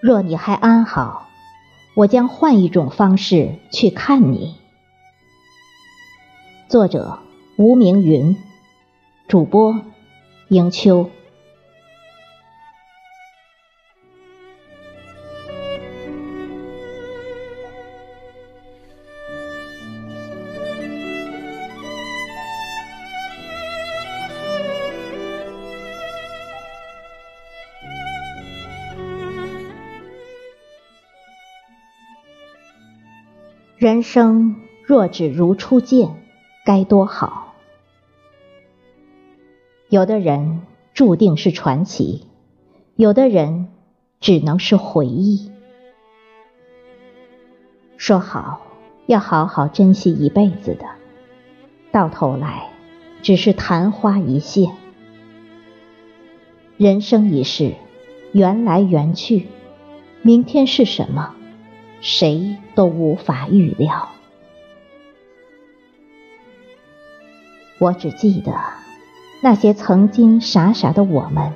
若你还安好，我将换一种方式去看你。作者：吴明云，主播：迎秋。人生若只如初见，该多好。有的人注定是传奇，有的人只能是回忆。说好要好好珍惜一辈子的，到头来只是昙花一现。人生一世，缘来缘去，明天是什么？谁都无法预料。我只记得那些曾经傻傻的我们，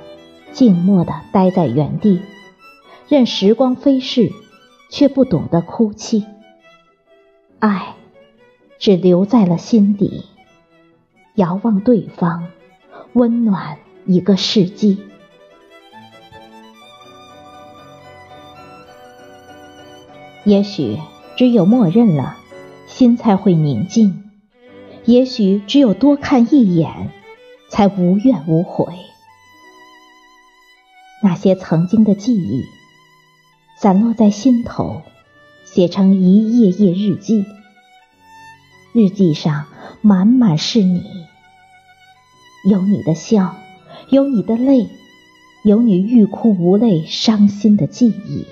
静默的待在原地，任时光飞逝，却不懂得哭泣。爱只留在了心底，遥望对方，温暖一个世纪。也许只有默认了，心才会宁静；也许只有多看一眼，才无怨无悔。那些曾经的记忆，散落在心头，写成一页页日记。日记上满满是你，有你的笑，有你的泪，有你欲哭无泪、伤心的记忆。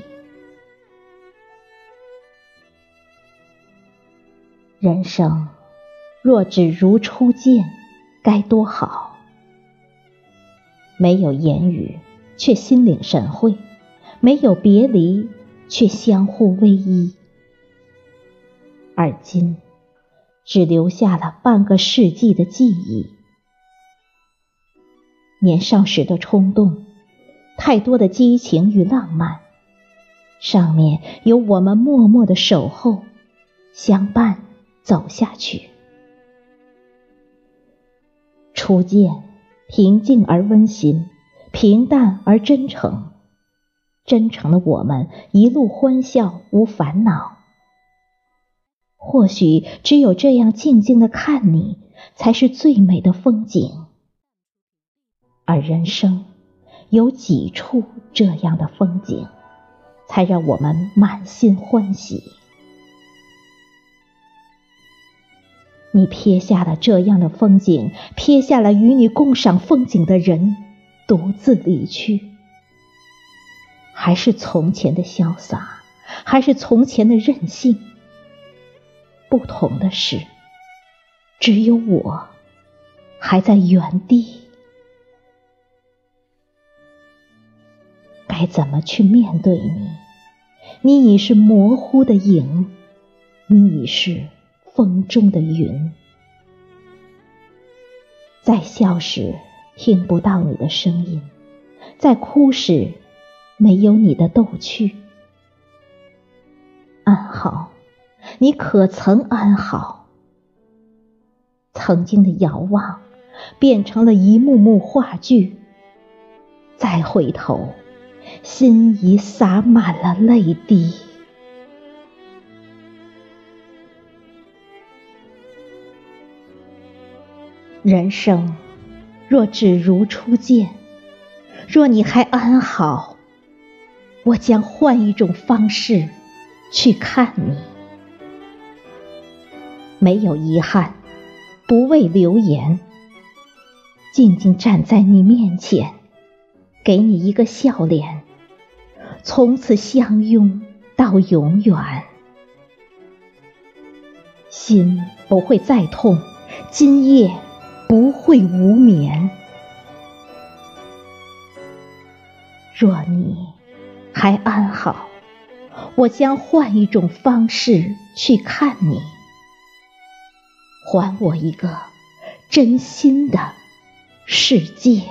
人生若只如初见，该多好！没有言语，却心领神会；没有别离，却相互偎依。而今，只留下了半个世纪的记忆。年少时的冲动，太多的激情与浪漫，上面有我们默默的守候、相伴。走下去。初见，平静而温馨，平淡而真诚。真诚的我们，一路欢笑，无烦恼。或许只有这样静静的看你，才是最美的风景。而人生，有几处这样的风景，才让我们满心欢喜。你撇下了这样的风景，撇下了与你共赏风景的人，独自离去。还是从前的潇洒，还是从前的任性？不同的是，只有我还在原地。该怎么去面对你？你已是模糊的影，你已是。风中的云，在笑时听不到你的声音，在哭时没有你的逗趣。安好，你可曾安好？曾经的遥望变成了一幕幕话剧，再回头，心已洒满了泪滴。人生若只如初见，若你还安好，我将换一种方式去看你。没有遗憾，不畏流言，静静站在你面前，给你一个笑脸，从此相拥到永远。心不会再痛，今夜。不会无眠。若你还安好，我将换一种方式去看你。还我一个真心的世界。